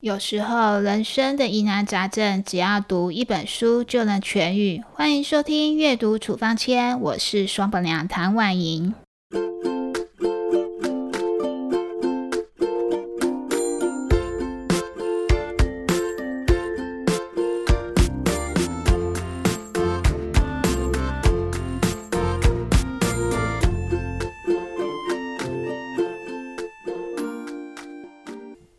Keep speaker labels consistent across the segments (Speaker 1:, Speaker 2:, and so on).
Speaker 1: 有时候，人生的疑难杂症，只要读一本书就能痊愈。欢迎收听《阅读处方签》，我是双本娘唐婉莹。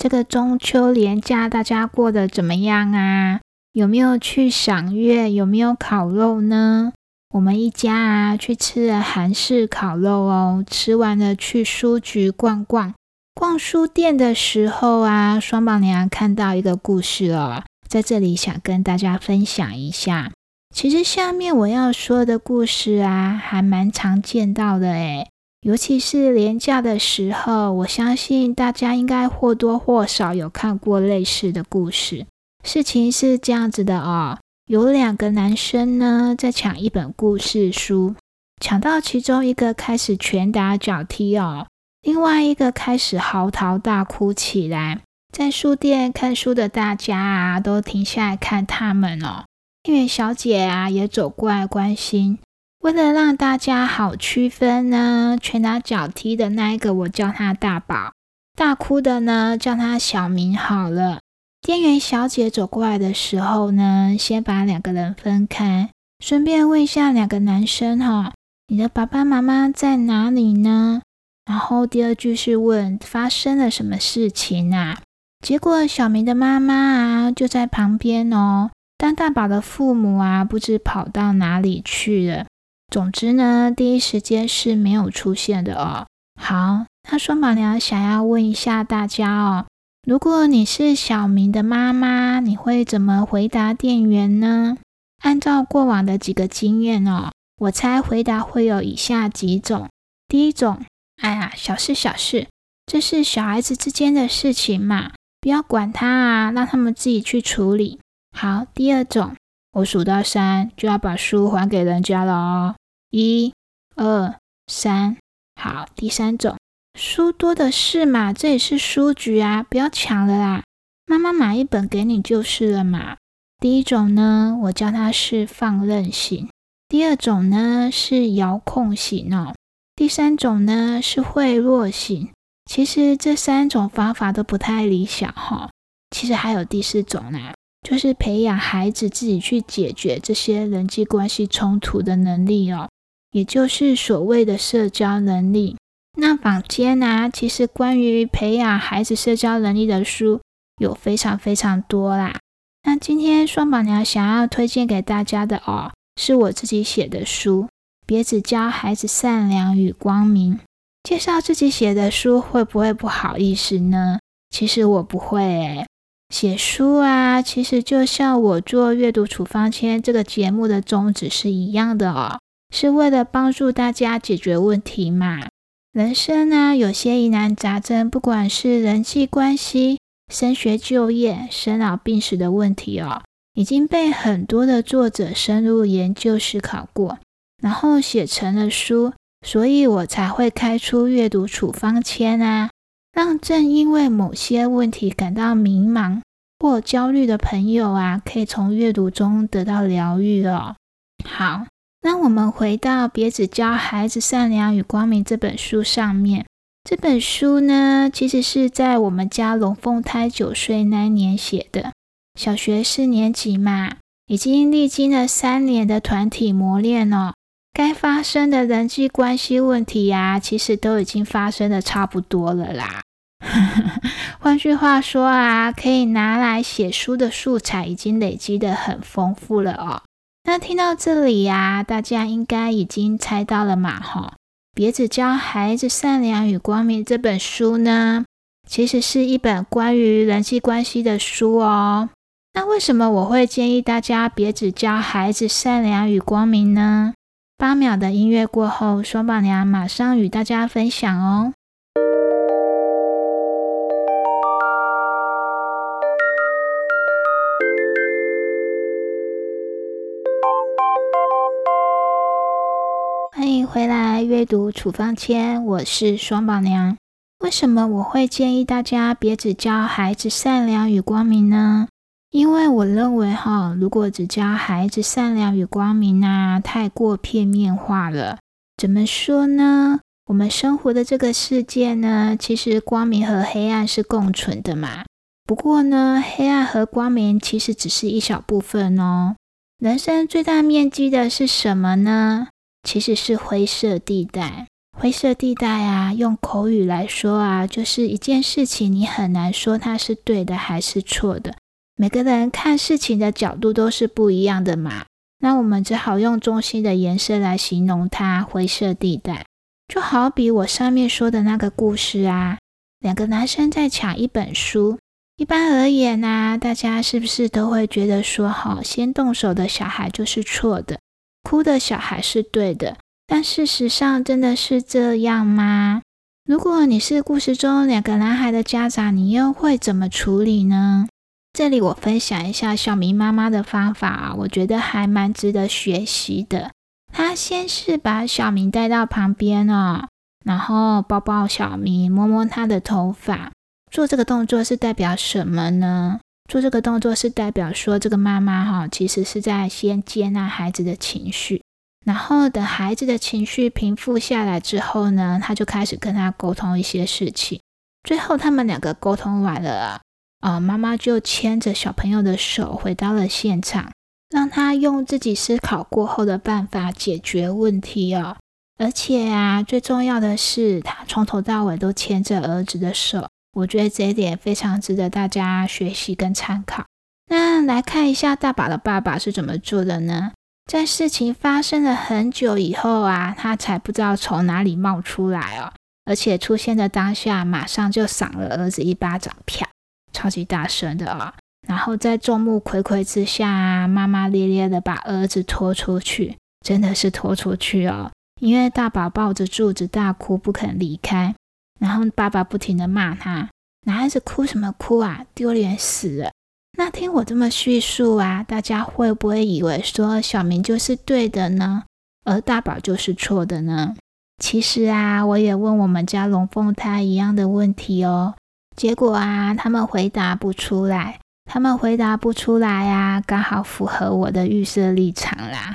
Speaker 1: 这个中秋连假，大家过得怎么样啊？有没有去赏月？有没有烤肉呢？我们一家啊，去吃了韩式烤肉哦。吃完了，去书局逛逛。逛书店的时候啊，双宝娘看到一个故事哦，在这里想跟大家分享一下。其实下面我要说的故事啊，还蛮常见到的诶尤其是廉价的时候，我相信大家应该或多或少有看过类似的故事。事情是这样子的哦，有两个男生呢在抢一本故事书，抢到其中一个开始拳打脚踢哦，另外一个开始嚎啕大哭起来。在书店看书的大家啊，都停下来看他们哦。店员小姐啊也走过来关心。为了让大家好区分呢，拳打脚踢的那一个我叫他大宝，大哭的呢叫他小明好了。店员小姐走过来的时候呢，先把两个人分开，顺便问一下两个男生哈，你的爸爸妈妈在哪里呢？然后第二句是问发生了什么事情啊？结果小明的妈妈啊就在旁边哦，但大宝的父母啊不知跑到哪里去了。总之呢，第一时间是没有出现的哦。好，那双马娘想要问一下大家哦，如果你是小明的妈妈，你会怎么回答店员呢？按照过往的几个经验哦，我猜回答会有以下几种。第一种，哎呀，小事小事，这是小孩子之间的事情嘛，不要管他啊，让他们自己去处理。好，第二种，我数到三就要把书还给人家了哦。一、二、三，好。第三种，书多的是嘛，这也是书局啊，不要抢了啦，妈妈买一本给你就是了嘛。第一种呢，我叫它是放任型；第二种呢是遥控型哦；第三种呢是贿赂型。其实这三种方法都不太理想哈。其实还有第四种呢，就是培养孩子自己去解决这些人际关系冲突的能力哦。也就是所谓的社交能力。那坊间呢，其实关于培养孩子社交能力的书有非常非常多啦。那今天双宝娘想要推荐给大家的哦，是我自己写的书，《别只教孩子善良与光明》。介绍自己写的书会不会不好意思呢？其实我不会诶。写书啊，其实就像我做阅读处方签这个节目的宗旨是一样的哦。是为了帮助大家解决问题嘛？人生呢，有些疑难杂症，不管是人际关系、升学就业、生老病死的问题哦，已经被很多的作者深入研究思考过，然后写成了书，所以我才会开出阅读处方签啊，让正因为某些问题感到迷茫或焦虑的朋友啊，可以从阅读中得到疗愈哦。好。那我们回到《别只教孩子善良与光明》这本书上面。这本书呢，其实是在我们家龙凤胎九岁那年写的。小学四年级嘛，已经历经了三年的团体磨练哦。该发生的人际关系问题呀，其实都已经发生的差不多了啦。换句话说啊，可以拿来写书的素材已经累积的很丰富了哦。那听到这里呀，大家应该已经猜到了嘛？哈，别只教孩子善良与光明这本书呢，其实是一本关于人际关系的书哦。那为什么我会建议大家别只教孩子善良与光明呢？八秒的音乐过后，双宝娘马上与大家分享哦。欢迎回来阅读处方签，我是双宝娘。为什么我会建议大家别只教孩子善良与光明呢？因为我认为哈，如果只教孩子善良与光明啊，太过片面化了。怎么说呢？我们生活的这个世界呢，其实光明和黑暗是共存的嘛。不过呢，黑暗和光明其实只是一小部分哦。人生最大面积的是什么呢？其实是灰色地带。灰色地带啊，用口语来说啊，就是一件事情，你很难说它是对的还是错的。每个人看事情的角度都是不一样的嘛，那我们只好用中心的颜色来形容它。灰色地带，就好比我上面说的那个故事啊，两个男生在抢一本书。一般而言呢，大家是不是都会觉得说，好，先动手的小孩就是错的，哭的小孩是对的？但事实上真的是这样吗？如果你是故事中两个男孩的家长，你又会怎么处理呢？这里我分享一下小明妈妈的方法，我觉得还蛮值得学习的。她先是把小明带到旁边哦，然后抱抱小明，摸摸他的头发。做这个动作是代表什么呢？做这个动作是代表说，这个妈妈哈，其实是在先接纳孩子的情绪，然后等孩子的情绪平复下来之后呢，他就开始跟他沟通一些事情。最后他们两个沟通完了啊。啊，妈妈就牵着小朋友的手回到了现场，让他用自己思考过后的办法解决问题哦。而且啊，最重要的是，他从头到尾都牵着儿子的手，我觉得这一点非常值得大家学习跟参考。那来看一下大宝的爸爸是怎么做的呢？在事情发生了很久以后啊，他才不知道从哪里冒出来哦，而且出现的当下，马上就赏了儿子一巴掌，啪！超级大声的啊！然后在众目睽睽之下，骂骂咧咧的把儿子拖出去，真的是拖出去哦。因为大宝抱着柱子大哭不肯离开，然后爸爸不停的骂他：“男孩子哭什么哭啊，丢脸死了！”那听我这么叙述啊，大家会不会以为说小明就是对的呢，而大宝就是错的呢？其实啊，我也问我们家龙凤胎一样的问题哦。结果啊，他们回答不出来，他们回答不出来呀，刚好符合我的预设立场啦，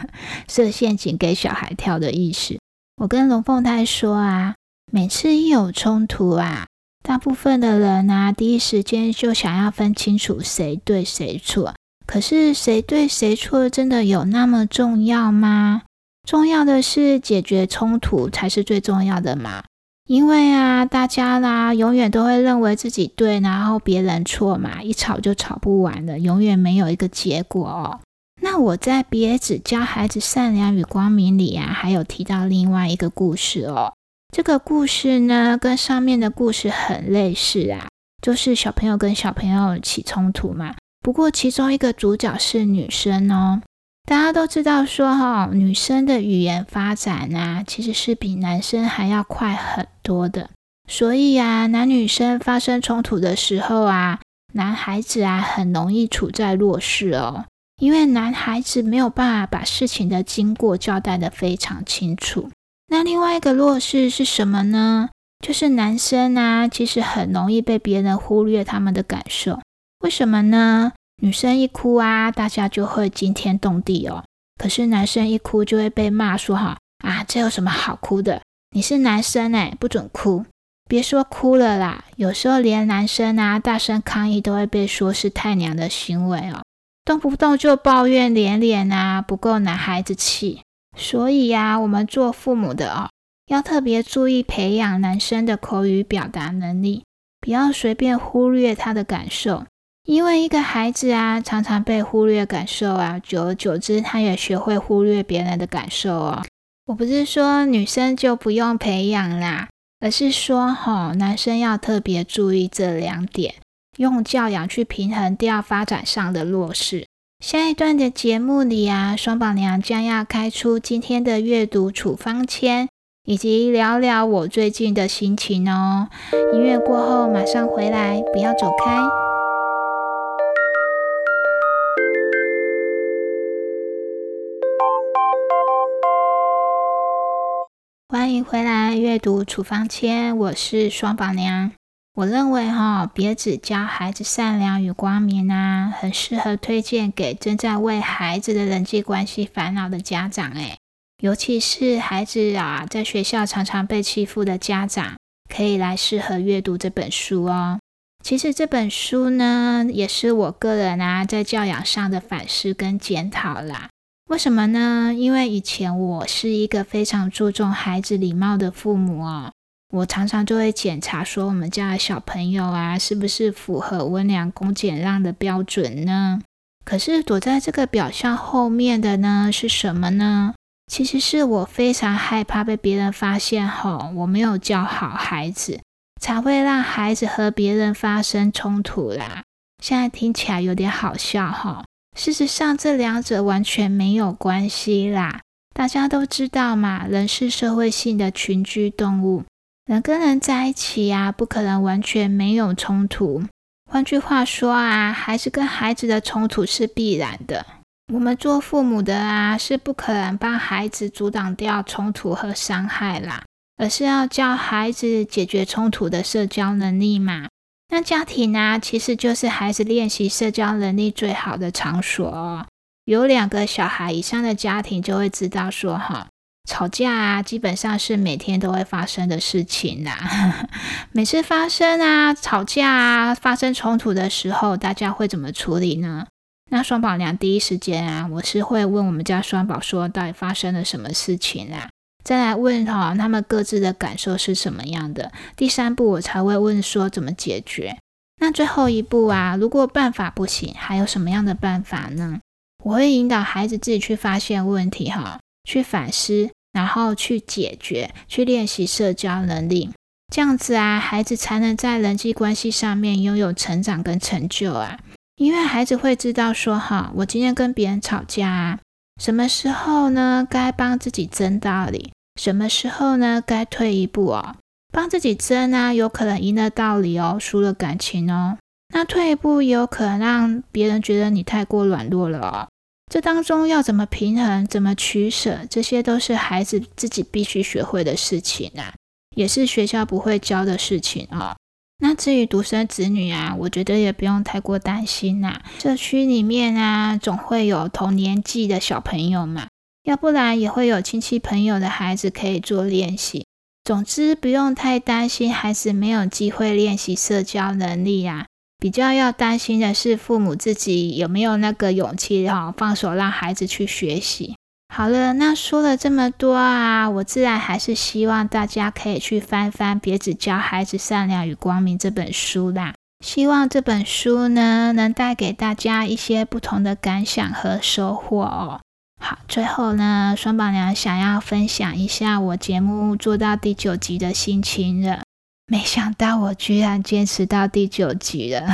Speaker 1: 设陷阱给小孩跳的意思。我跟龙凤胎说啊，每次一有冲突啊，大部分的人啊，第一时间就想要分清楚谁对谁错。可是谁对谁错真的有那么重要吗？重要的是解决冲突才是最重要的嘛。因为啊，大家啦，永远都会认为自己对，然后别人错嘛，一吵就吵不完了，永远没有一个结果哦。那我在《别只教孩子善良与光明》里啊，还有提到另外一个故事哦。这个故事呢，跟上面的故事很类似啊，就是小朋友跟小朋友起冲突嘛。不过其中一个主角是女生哦。大家都知道说哈，女生的语言发展啊，其实是比男生还要快很多的。所以啊，男女生发生冲突的时候啊，男孩子啊很容易处在弱势哦，因为男孩子没有办法把事情的经过交代的非常清楚。那另外一个弱势是什么呢？就是男生啊，其实很容易被别人忽略他们的感受。为什么呢？女生一哭啊，大家就会惊天动地哦。可是男生一哭就会被骂说：“哈啊，这有什么好哭的？你是男生哎，不准哭！别说哭了啦，有时候连男生啊大声抗议都会被说是太娘的行为哦，动不动就抱怨连连啊，不够男孩子气。所以呀，我们做父母的哦，要特别注意培养男生的口语表达能力，不要随便忽略他的感受。”因为一个孩子啊，常常被忽略感受啊，久而久之，他也学会忽略别人的感受哦。我不是说女生就不用培养啦，而是说吼，男生要特别注意这两点，用教养去平衡掉发展上的弱势。下一段的节目里啊，双宝娘将要开出今天的阅读处方签，以及聊聊我最近的心情哦。音乐过后马上回来，不要走开。欢迎回来阅读处方签，我是双宝娘。我认为哈，别只教孩子善良与光明啊，很适合推荐给正在为孩子的人际关系烦恼的家长诶尤其是孩子啊，在学校常常被欺负的家长，可以来适合阅读这本书哦。其实这本书呢，也是我个人啊在教养上的反思跟检讨啦。为什么呢？因为以前我是一个非常注重孩子礼貌的父母哦，我常常就会检查说我们家的小朋友啊，是不是符合温良恭俭让的标准呢？可是躲在这个表象后面的呢，是什么呢？其实是我非常害怕被别人发现吼，我没有教好孩子，才会让孩子和别人发生冲突啦。现在听起来有点好笑哈。事实上，这两者完全没有关系啦。大家都知道嘛，人是社会性的群居动物，人跟人在一起呀，不可能完全没有冲突。换句话说啊，孩子跟孩子的冲突是必然的。我们做父母的啊，是不可能帮孩子阻挡掉冲突和伤害啦，而是要教孩子解决冲突的社交能力嘛。那家庭呢，其实就是孩子练习社交能力最好的场所。有两个小孩以上的家庭就会知道说，哈，吵架啊，基本上是每天都会发生的事情啦。每次发生啊，吵架啊，发生冲突的时候，大家会怎么处理呢？那双宝娘第一时间啊，我是会问我们家双宝说，到底发生了什么事情啦？再来问哈，他们各自的感受是什么样的？第三步我才会问说怎么解决。那最后一步啊，如果办法不行，还有什么样的办法呢？我会引导孩子自己去发现问题哈，去反思，然后去解决，去练习社交能力。这样子啊，孩子才能在人际关系上面拥有成长跟成就啊。因为孩子会知道说哈，我今天跟别人吵架啊，什么时候呢？该帮自己争道理。什么时候呢？该退一步哦，帮自己争啊，有可能赢了道理哦，输了感情哦。那退一步有可能让别人觉得你太过软弱了哦。这当中要怎么平衡，怎么取舍，这些都是孩子自己必须学会的事情啊，也是学校不会教的事情啊。那至于独生子女啊，我觉得也不用太过担心呐。社区里面啊，总会有同年纪的小朋友嘛。要不然也会有亲戚朋友的孩子可以做练习。总之不用太担心孩子没有机会练习社交能力啊，比较要担心的是父母自己有没有那个勇气哈，放手让孩子去学习。好了，那说了这么多啊，我自然还是希望大家可以去翻翻《别只教孩子善良与光明》这本书啦。希望这本书呢，能带给大家一些不同的感想和收获哦。好，最后呢，双宝娘想要分享一下我节目做到第九集的心情了。没想到我居然坚持到第九集了。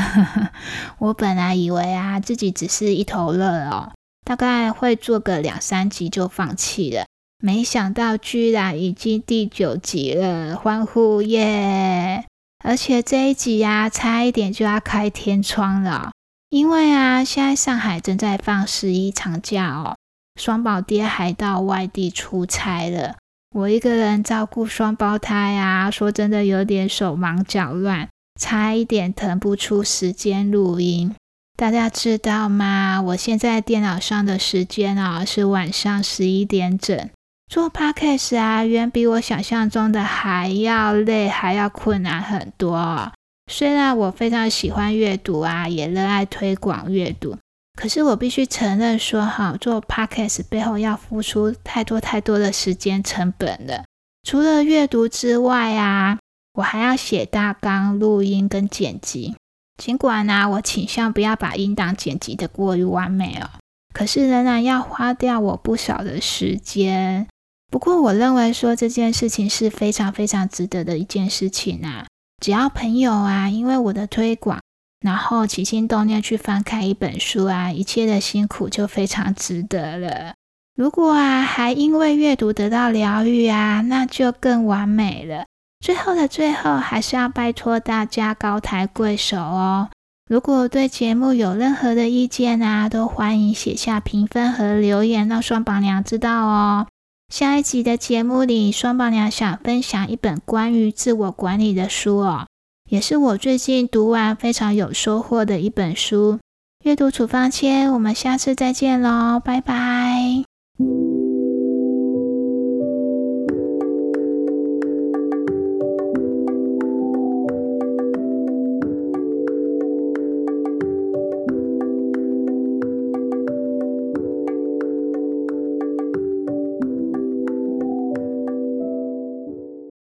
Speaker 1: 我本来以为啊，自己只是一头热哦，大概会做个两三集就放弃了。没想到居然已经第九集了，欢呼耶！而且这一集呀，差一点就要开天窗了，因为啊，现在上海正在放十一长假哦。双宝爹还到外地出差了，我一个人照顾双胞胎啊，说真的有点手忙脚乱，差一点腾不出时间录音。大家知道吗？我现在电脑上的时间啊是晚上十一点整。做 podcast 啊，远比我想象中的还要累，还要困难很多。虽然我非常喜欢阅读啊，也热爱推广阅读。可是我必须承认说，哈，做 podcast 背后要付出太多太多的时间成本了。除了阅读之外啊，我还要写大纲、录音跟剪辑。尽管呢，我倾向不要把音档剪辑的过于完美哦，可是仍然要花掉我不少的时间。不过我认为说这件事情是非常非常值得的一件事情啊。只要朋友啊，因为我的推广。然后起心动念去翻开一本书啊，一切的辛苦就非常值得了。如果啊还因为阅读得到疗愈啊，那就更完美了。最后的最后，还是要拜托大家高抬贵手哦。如果对节目有任何的意见啊，都欢迎写下评分和留言，让双榜娘知道哦。下一集的节目里，双宝娘想分享一本关于自我管理的书哦，也是我最近读完非常有收获的一本书。阅读处方签，我们下次再见喽，拜拜。